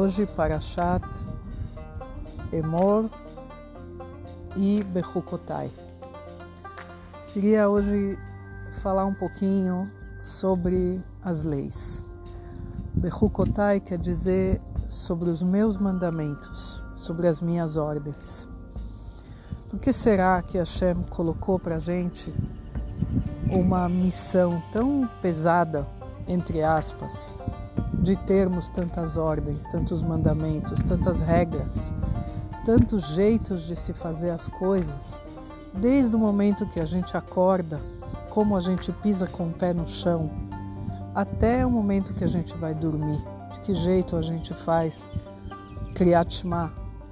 Hoje Parashat Emor e Bechukotai. Queria hoje falar um pouquinho sobre as leis. Bechukotai quer dizer sobre os meus mandamentos, sobre as minhas ordens. Por que será que Hashem colocou para gente uma missão tão pesada, entre aspas, de termos tantas ordens, tantos mandamentos, tantas regras, tantos jeitos de se fazer as coisas, desde o momento que a gente acorda, como a gente pisa com o pé no chão, até o momento que a gente vai dormir. De que jeito a gente faz Kriyat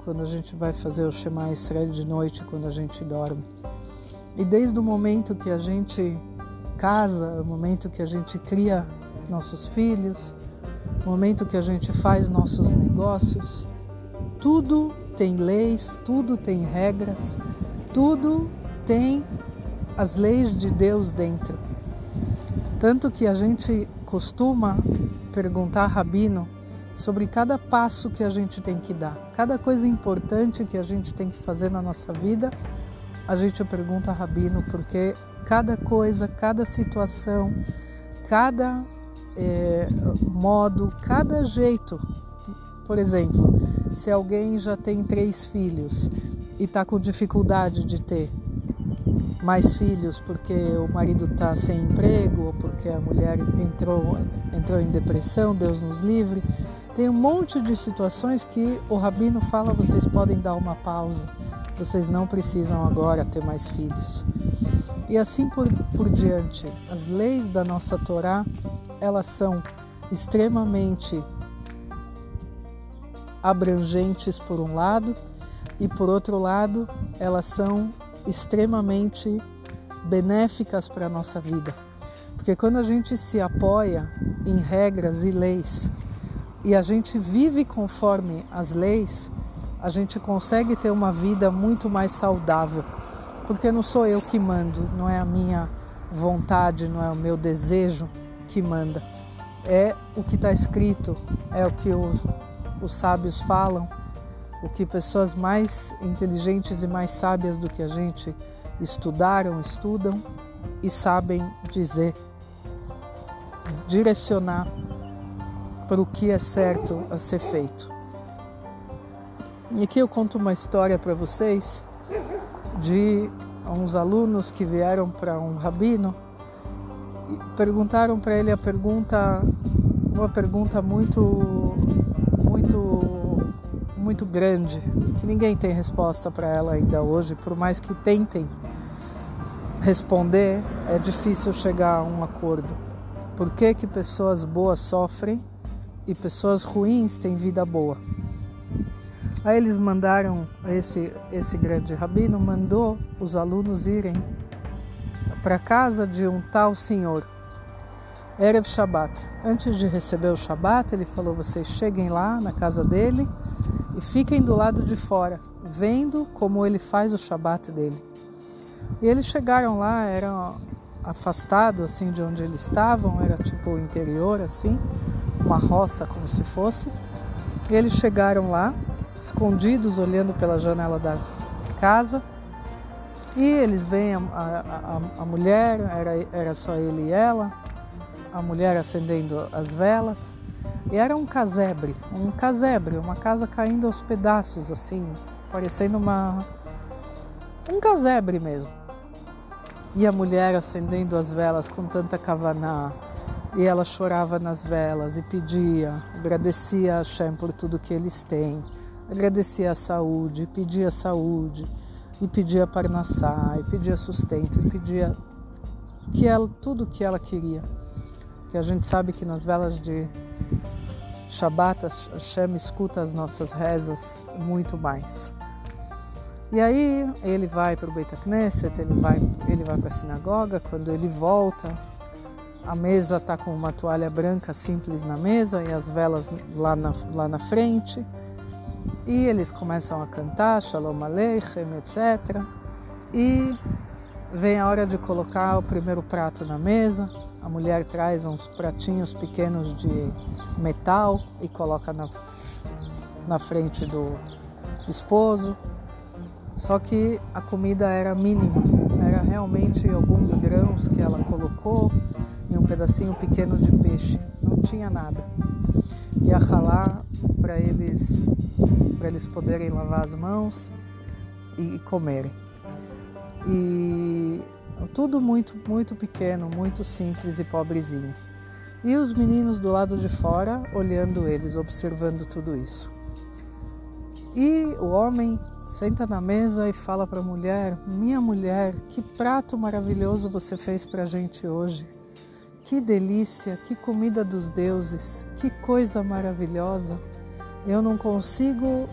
quando a gente vai fazer o Shema Israel de noite, quando a gente dorme. E desde o momento que a gente casa, o momento que a gente cria nossos filhos, o momento que a gente faz nossos negócios, tudo tem leis, tudo tem regras, tudo tem as leis de Deus dentro. Tanto que a gente costuma perguntar Rabino sobre cada passo que a gente tem que dar, cada coisa importante que a gente tem que fazer na nossa vida, a gente pergunta Rabino porque cada coisa, cada situação, cada é, modo, cada jeito. Por exemplo, se alguém já tem três filhos e está com dificuldade de ter mais filhos porque o marido está sem emprego ou porque a mulher entrou, entrou em depressão, Deus nos livre. Tem um monte de situações que o rabino fala: vocês podem dar uma pausa, vocês não precisam agora ter mais filhos. E assim por, por diante. As leis da nossa Torá elas são extremamente abrangentes por um lado e por outro lado elas são extremamente benéficas para a nossa vida. Porque quando a gente se apoia em regras e leis e a gente vive conforme as leis, a gente consegue ter uma vida muito mais saudável. Porque não sou eu que mando, não é a minha vontade, não é o meu desejo, que manda. É o que está escrito, é o que o, os sábios falam, o que pessoas mais inteligentes e mais sábias do que a gente estudaram, estudam e sabem dizer, direcionar para o que é certo a ser feito. E aqui eu conto uma história para vocês de uns alunos que vieram para um rabino perguntaram para ele a pergunta, uma pergunta muito, muito, muito grande, que ninguém tem resposta para ela ainda hoje, por mais que tentem responder, é difícil chegar a um acordo. Por que, que pessoas boas sofrem e pessoas ruins têm vida boa? Aí eles mandaram, esse, esse grande rabino mandou os alunos irem para casa de um tal senhor. Erev Shabbat. Antes de receber o Shabbat, ele falou: vocês cheguem lá na casa dele e fiquem do lado de fora, vendo como ele faz o Shabbat dele. E eles chegaram lá, eram afastados assim de onde eles estavam, era tipo o interior assim, uma roça como se fosse. E eles chegaram lá, escondidos, olhando pela janela da casa e eles veem a, a, a, mulher, era, era só ele e ela, a mulher acendendo as velas. E era um casebre, um casebre, uma casa caindo aos pedaços, assim, parecendo uma. um casebre mesmo. E a mulher acendendo as velas com tanta cavaná, e ela chorava nas velas e pedia, agradecia a Hashem por tudo que eles têm, agradecia a saúde, pedia saúde e pedia parnassá, e pedia sustento, e pedia que ela, tudo o que ela queria. Que a gente sabe que nas velas de Shabbat, Hashem escuta as nossas rezas muito mais. E aí ele vai para o Beit Knesset, ele vai, ele vai para a sinagoga, quando ele volta, a mesa está com uma toalha branca simples na mesa e as velas lá na, lá na frente. E eles começam a cantar Shalom Aleichem, etc. E vem a hora de colocar o primeiro prato na mesa. A mulher traz uns pratinhos pequenos de metal e coloca na, na frente do esposo. Só que a comida era mínima, era realmente alguns grãos que ela colocou e um pedacinho pequeno de peixe, não tinha nada. Ia ralar para eles para eles poderem lavar as mãos e comerem. E tudo muito muito pequeno, muito simples e pobrezinho. E os meninos do lado de fora olhando eles, observando tudo isso. E o homem senta na mesa e fala para a mulher: Minha mulher, que prato maravilhoso você fez para a gente hoje. Que delícia, que comida dos deuses, que coisa maravilhosa. Eu não consigo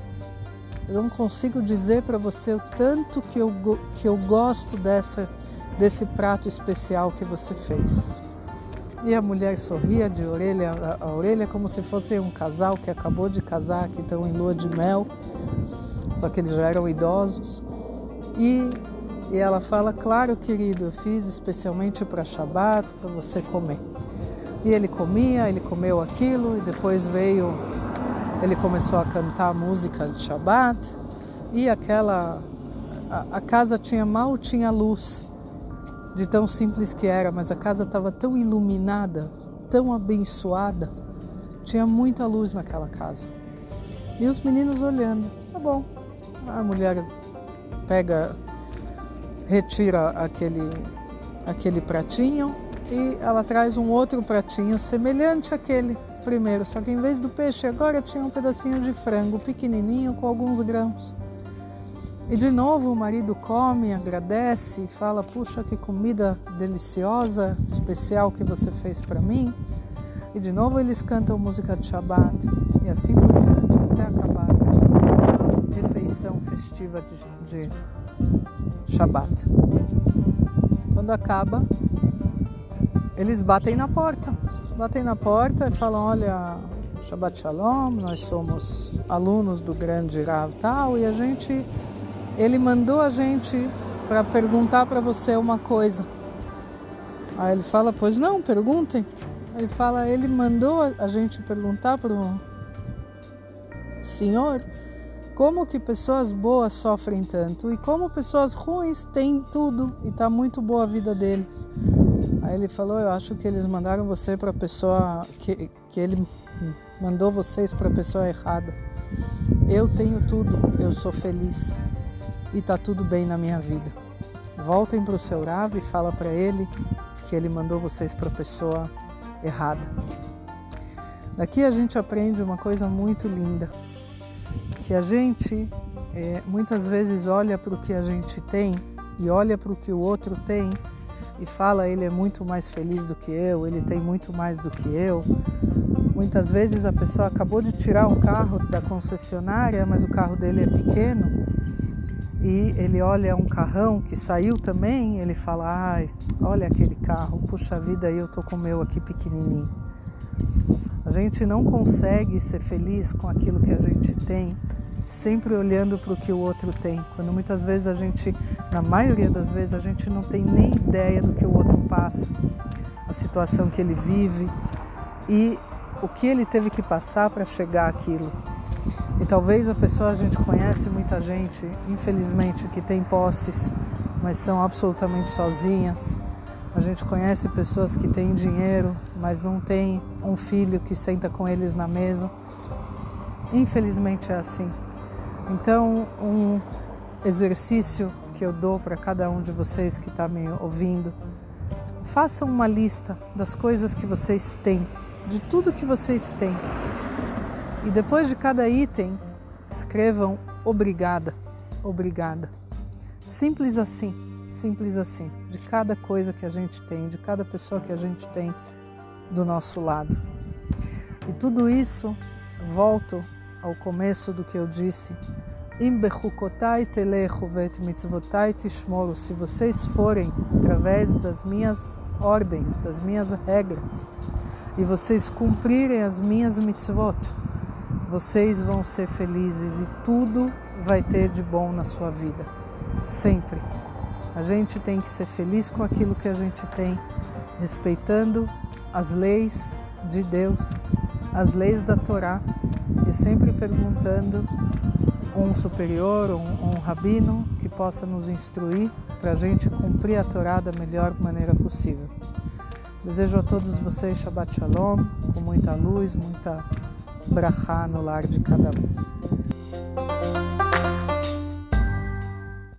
não consigo dizer para você o tanto que eu, que eu gosto dessa, desse prato especial que você fez. E a mulher sorria de orelha a, a orelha como se fosse um casal que acabou de casar, que estão em lua de mel, só que eles já eram idosos. E, e ela fala: Claro, querido, eu fiz especialmente para Shabat, para você comer. E ele comia, ele comeu aquilo, e depois veio ele começou a cantar música de Shabbat e aquela a, a casa tinha mal tinha luz de tão simples que era, mas a casa estava tão iluminada, tão abençoada, tinha muita luz naquela casa. E os meninos olhando, tá bom. A mulher pega, retira aquele aquele pratinho e ela traz um outro pratinho semelhante àquele primeiro, só que em vez do peixe agora tinha um pedacinho de frango pequenininho com alguns grãos. E de novo o marido come, agradece, fala: Puxa, que comida deliciosa, especial que você fez para mim. E de novo eles cantam música de Shabbat e assim por diante até acabar a refeição festiva de, de Shabbat. Quando acaba, eles batem na porta batem na porta e falam: Olha, Shabbat Shalom, nós somos alunos do grande Rav tal e a gente, ele mandou a gente para perguntar para você uma coisa. Aí ele fala: Pois não, perguntem. Ele fala: Ele mandou a gente perguntar para o Senhor como que pessoas boas sofrem tanto e como pessoas ruins têm tudo e está muito boa a vida deles. Aí ele falou: Eu acho que eles mandaram você para a pessoa. Que, que ele mandou vocês para a pessoa errada. Eu tenho tudo, eu sou feliz e tá tudo bem na minha vida. Voltem para o seu Rav e fala para ele que ele mandou vocês para a pessoa errada. Daqui a gente aprende uma coisa muito linda, que a gente é, muitas vezes olha para o que a gente tem e olha para o que o outro tem e fala ele é muito mais feliz do que eu, ele tem muito mais do que eu. Muitas vezes a pessoa acabou de tirar o carro da concessionária, mas o carro dele é pequeno e ele olha um carrão que saiu também, ele fala: "Ai, olha aquele carro, puxa vida, eu tô com o meu aqui pequenininho". A gente não consegue ser feliz com aquilo que a gente tem sempre olhando para o que o outro tem. Quando muitas vezes a gente, na maioria das vezes, a gente não tem nem ideia do que o outro passa, a situação que ele vive e o que ele teve que passar para chegar àquilo. E talvez a pessoa, a gente conhece muita gente, infelizmente, que tem posses, mas são absolutamente sozinhas. A gente conhece pessoas que têm dinheiro, mas não tem um filho que senta com eles na mesa. Infelizmente é assim. Então, um exercício que eu dou para cada um de vocês que está me ouvindo, façam uma lista das coisas que vocês têm, de tudo que vocês têm. E depois de cada item, escrevam obrigada, obrigada. Simples assim, simples assim, de cada coisa que a gente tem, de cada pessoa que a gente tem do nosso lado. E tudo isso, volto ao começo do que eu disse, se vocês forem através das minhas ordens, das minhas regras, e vocês cumprirem as minhas mitzvot, vocês vão ser felizes e tudo vai ter de bom na sua vida. Sempre. A gente tem que ser feliz com aquilo que a gente tem, respeitando as leis de Deus, as leis da Torá sempre perguntando um superior, um, um rabino que possa nos instruir para a gente cumprir a Torá da melhor maneira possível. Desejo a todos vocês Shabbat Shalom, com muita luz, muita brachá no lar de cada um.